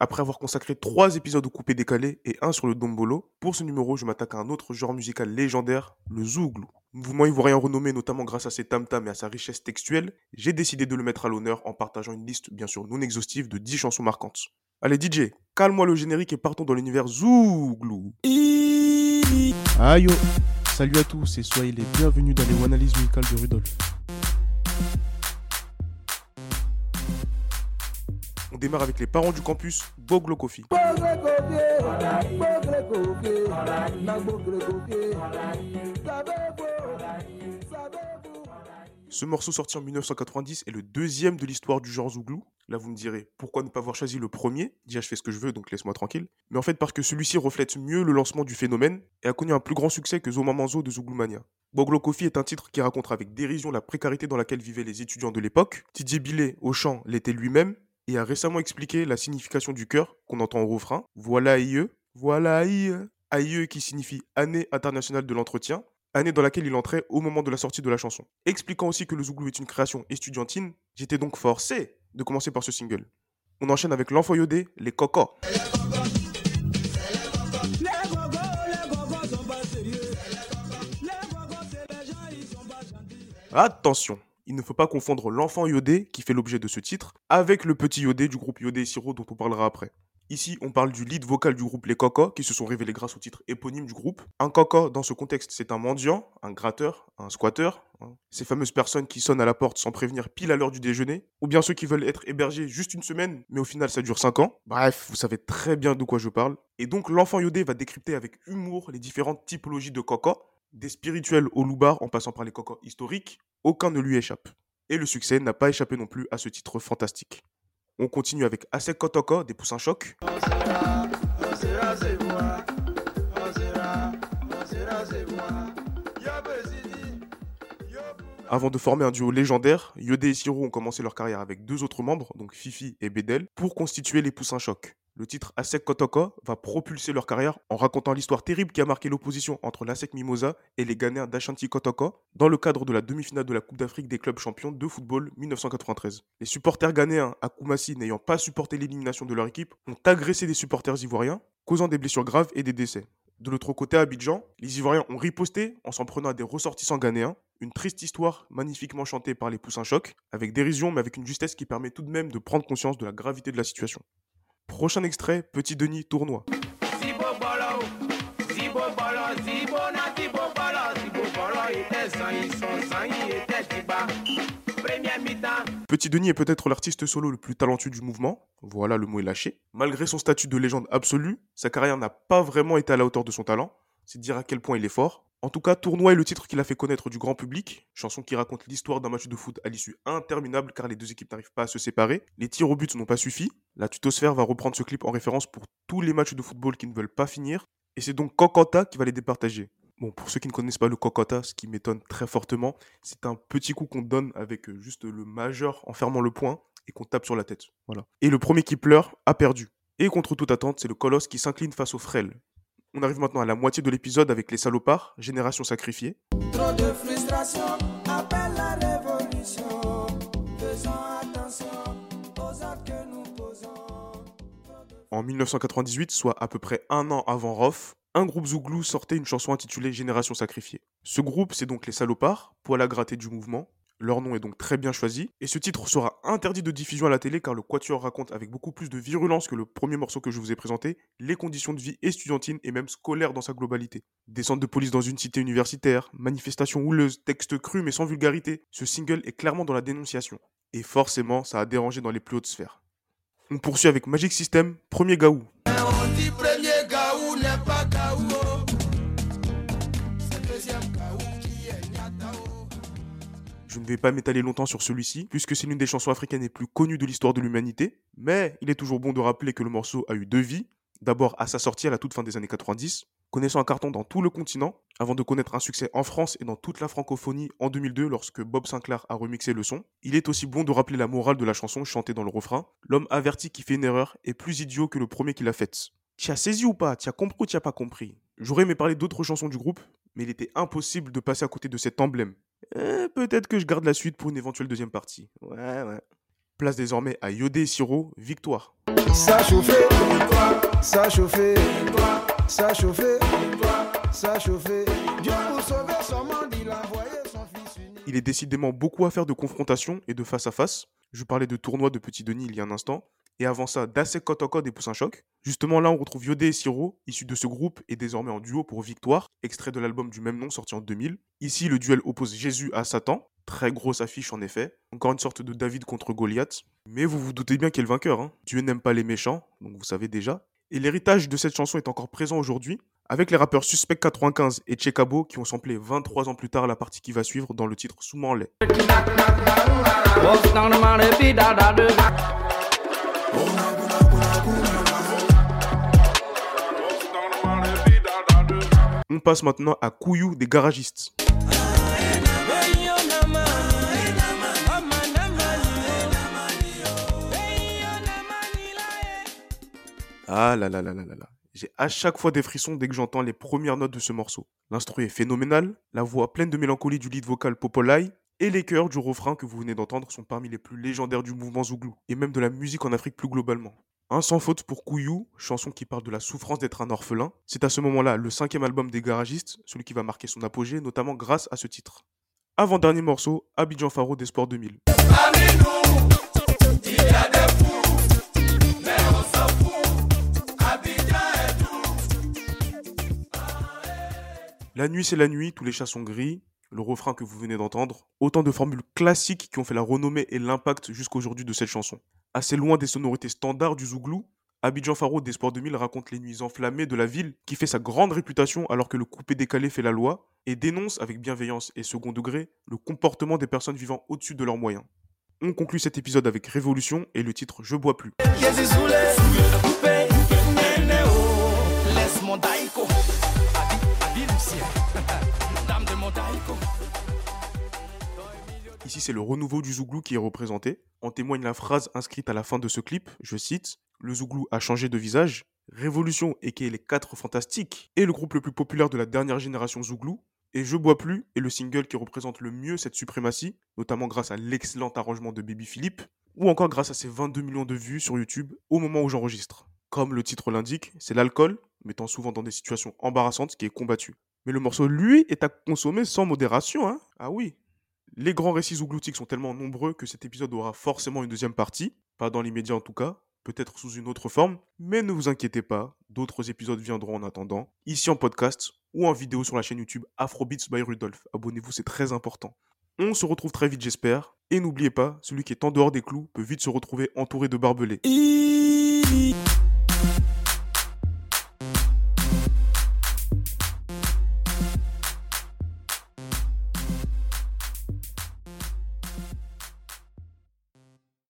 Après avoir consacré trois épisodes au coupé décalé et un sur le dombolo, pour ce numéro, je m'attaque à un autre genre musical légendaire, le zouglou. Mouvement ivoirien renommé notamment grâce à ses tam-tams et à sa richesse textuelle, j'ai décidé de le mettre à l'honneur en partageant une liste bien sûr non exhaustive de 10 chansons marquantes. Allez DJ, calme-moi le générique et partons dans l'univers zouglou. Aïe oh. Salut à tous et soyez les bienvenus dans les analyses musicales de Rudolf. On démarre avec les parents du campus, Boglo Kofi. Ce morceau sorti en 1990 est le deuxième de l'histoire du genre Zouglou. Là, vous me direz, pourquoi ne pas avoir choisi le premier? Déjà, je fais ce que je veux, donc laisse-moi tranquille. Mais en fait, parce que celui-ci reflète mieux le lancement du phénomène et a connu un plus grand succès que Zomamanzo de Zougloumania. Boglo Kofi est un titre qui raconte avec dérision la précarité dans laquelle vivaient les étudiants de l'époque. Didier Billet, au chant, l'était lui-même et a récemment expliqué la signification du cœur qu'on entend au refrain. Voilà aïe, voilà aïe. Aïe qui signifie année internationale de l'entretien année dans laquelle il entrait au moment de la sortie de la chanson. Expliquant aussi que le Zouglou est une création estudiantine, j'étais donc forcé de commencer par ce single. On enchaîne avec l'enfant yodé, les cocos. Attention, il ne faut pas confondre l'enfant Yodé, qui fait l'objet de ce titre, avec le petit Yodé du groupe Yodé et Siro dont on parlera après. Ici, on parle du lead vocal du groupe Les Cocos, qui se sont révélés grâce au titre éponyme du groupe. Un coco, dans ce contexte, c'est un mendiant, un gratteur, un squatteur. Hein. Ces fameuses personnes qui sonnent à la porte sans prévenir pile à l'heure du déjeuner. Ou bien ceux qui veulent être hébergés juste une semaine, mais au final ça dure 5 ans. Bref, vous savez très bien de quoi je parle. Et donc l'enfant Yodé va décrypter avec humour les différentes typologies de cocos. Des spirituels au loubar en passant par les cocos historiques, aucun ne lui échappe. Et le succès n'a pas échappé non plus à ce titre fantastique. On continue avec Asek Kotoko des Poussins Choc. Avant de former un duo légendaire, Yodé et Siro ont commencé leur carrière avec deux autres membres, donc Fifi et Bedel, pour constituer les Poussins Choc le titre Asek Kotoko va propulser leur carrière en racontant l'histoire terrible qui a marqué l'opposition entre l'Asek Mimosa et les Ghanéens d'Ashanti Kotoko dans le cadre de la demi-finale de la Coupe d'Afrique des clubs champions de football 1993. Les supporters ghanéens à Koumassi n'ayant pas supporté l'élimination de leur équipe ont agressé des supporters ivoiriens, causant des blessures graves et des décès. De l'autre côté, à Abidjan, les Ivoiriens ont riposté en s'en prenant à des ressortissants ghanéens. Une triste histoire magnifiquement chantée par les Poussins Choc, avec dérision mais avec une justesse qui permet tout de même de prendre conscience de la gravité de la situation. Prochain extrait, Petit Denis tournoi. Petit Denis est peut-être l'artiste solo le plus talentueux du mouvement, voilà le mot est lâché. Malgré son statut de légende absolue, sa carrière n'a pas vraiment été à la hauteur de son talent, c'est dire à quel point il est fort. En tout cas, Tournoi est le titre qu'il a fait connaître du grand public, chanson qui raconte l'histoire d'un match de foot à l'issue interminable car les deux équipes n'arrivent pas à se séparer. Les tirs au but n'ont pas suffi. La tutosphère va reprendre ce clip en référence pour tous les matchs de football qui ne veulent pas finir. Et c'est donc Kokota qui va les départager. Bon, pour ceux qui ne connaissent pas le Kokota, ce qui m'étonne très fortement, c'est un petit coup qu'on donne avec euh, juste le majeur en fermant le poing et qu'on tape sur la tête. Voilà. Et le premier qui pleure a perdu. Et contre toute attente, c'est le colosse qui s'incline face au frêle. On arrive maintenant à la moitié de l'épisode avec les salopards, génération sacrifiée. Trop de frustration appelle la révolution. attention aux actes que nous posons. En 1998, soit à peu près un an avant Roth, un groupe Zouglou sortait une chanson intitulée Génération sacrifiée. Ce groupe, c'est donc les salopards, poil à gratter du mouvement, leur nom est donc très bien choisi, et ce titre sera interdit de diffusion à la télé car le Quatuor raconte avec beaucoup plus de virulence que le premier morceau que je vous ai présenté les conditions de vie estudiantines et même scolaires dans sa globalité. Descente de police dans une cité universitaire, manifestations houleuses, textes crus mais sans vulgarité, ce single est clairement dans la dénonciation. Et forcément, ça a dérangé dans les plus hautes sphères. On poursuit avec Magic System, premier gaou. Je ne vais pas m'étaler longtemps sur celui-ci, puisque c'est l'une des chansons africaines les plus connues de l'histoire de l'humanité, mais il est toujours bon de rappeler que le morceau a eu deux vies. D'abord à sa sortie à la toute fin des années 90, connaissant un carton dans tout le continent, avant de connaître un succès en France et dans toute la francophonie en 2002 lorsque Bob Sinclair a remixé le son. Il est aussi bon de rappeler la morale de la chanson chantée dans le refrain. L'homme averti qui fait une erreur est plus idiot que le premier qui l'a faite. Tu as saisi ou pas? Tu as compris ou tu as pas compris? J'aurais aimé parler d'autres chansons du groupe, mais il était impossible de passer à côté de cet emblème. Eh, peut-être que je garde la suite pour une éventuelle deuxième partie. Ouais, ouais. Place désormais à Yodé et Siro, victoire. Ça ça ça ça chauffé. Dieu pour sauver son monde, il a envoyé son fils unique. Il est décidément beaucoup à faire de confrontation et de face à face. Je parlais de tournoi de Petit Denis il y a un instant. Et avant ça, d'Assec Kotoko des Poussins Choc. Justement là, on retrouve Yodé et Siro, issus de ce groupe et désormais en duo pour Victoire, extrait de l'album du même nom sorti en 2000. Ici, le duel oppose Jésus à Satan. Très grosse affiche en effet. Encore une sorte de David contre Goliath. Mais vous vous doutez bien qui est le vainqueur. Hein. Dieu n'aime pas les méchants, donc vous savez déjà. Et l'héritage de cette chanson est encore présent aujourd'hui, avec les rappeurs Suspect 95 et Chekabo qui ont samplé 23 ans plus tard la partie qui va suivre dans le titre Sous. On passe maintenant à Kouyou des garagistes. Ah là là là là là là. J'ai à chaque fois des frissons dès que j'entends les premières notes de ce morceau. L'instru est phénoménal, la voix pleine de mélancolie du lead vocal Popolai et les chœurs du refrain que vous venez d'entendre sont parmi les plus légendaires du mouvement Zouglou et même de la musique en Afrique plus globalement. Un sans faute pour Kouyou, chanson qui parle de la souffrance d'être un orphelin. C'est à ce moment-là le cinquième album des garagistes, celui qui va marquer son apogée, notamment grâce à ce titre. Avant-dernier morceau, Abidjan Faro des Sports 2000. La nuit c'est la nuit, tous les chats sont gris, le refrain que vous venez d'entendre, autant de formules classiques qui ont fait la renommée et l'impact jusqu'aujourd'hui de cette chanson. Assez loin des sonorités standards du Zouglou, Abidjan Faro des Sports 2000 raconte les nuits enflammées de la ville qui fait sa grande réputation alors que le coupé décalé fait la loi et dénonce avec bienveillance et second degré le comportement des personnes vivant au-dessus de leurs moyens. On conclut cet épisode avec Révolution et le titre Je bois plus. Ici, c'est le renouveau du Zouglou qui est représenté. En témoigne la phrase inscrite à la fin de ce clip, je cite Le Zouglou a changé de visage. Révolution, et qui est les 4 fantastiques, est le groupe le plus populaire de la dernière génération Zouglou. Et Je bois plus est le single qui représente le mieux cette suprématie, notamment grâce à l'excellent arrangement de Baby Philippe, ou encore grâce à ses 22 millions de vues sur YouTube au moment où j'enregistre. Comme le titre l'indique, c'est l'alcool, mettant souvent dans des situations embarrassantes, qui est combattu. Mais le morceau, lui, est à consommer sans modération, hein Ah oui, les grands récits zougloutiques sont tellement nombreux que cet épisode aura forcément une deuxième partie, pas dans l'immédiat en tout cas, peut-être sous une autre forme, mais ne vous inquiétez pas, d'autres épisodes viendront en attendant, ici en podcast ou en vidéo sur la chaîne YouTube Afrobeats by Rudolph. Abonnez-vous, c'est très important. On se retrouve très vite, j'espère. Et n'oubliez pas, celui qui est en dehors des clous peut vite se retrouver entouré de barbelés.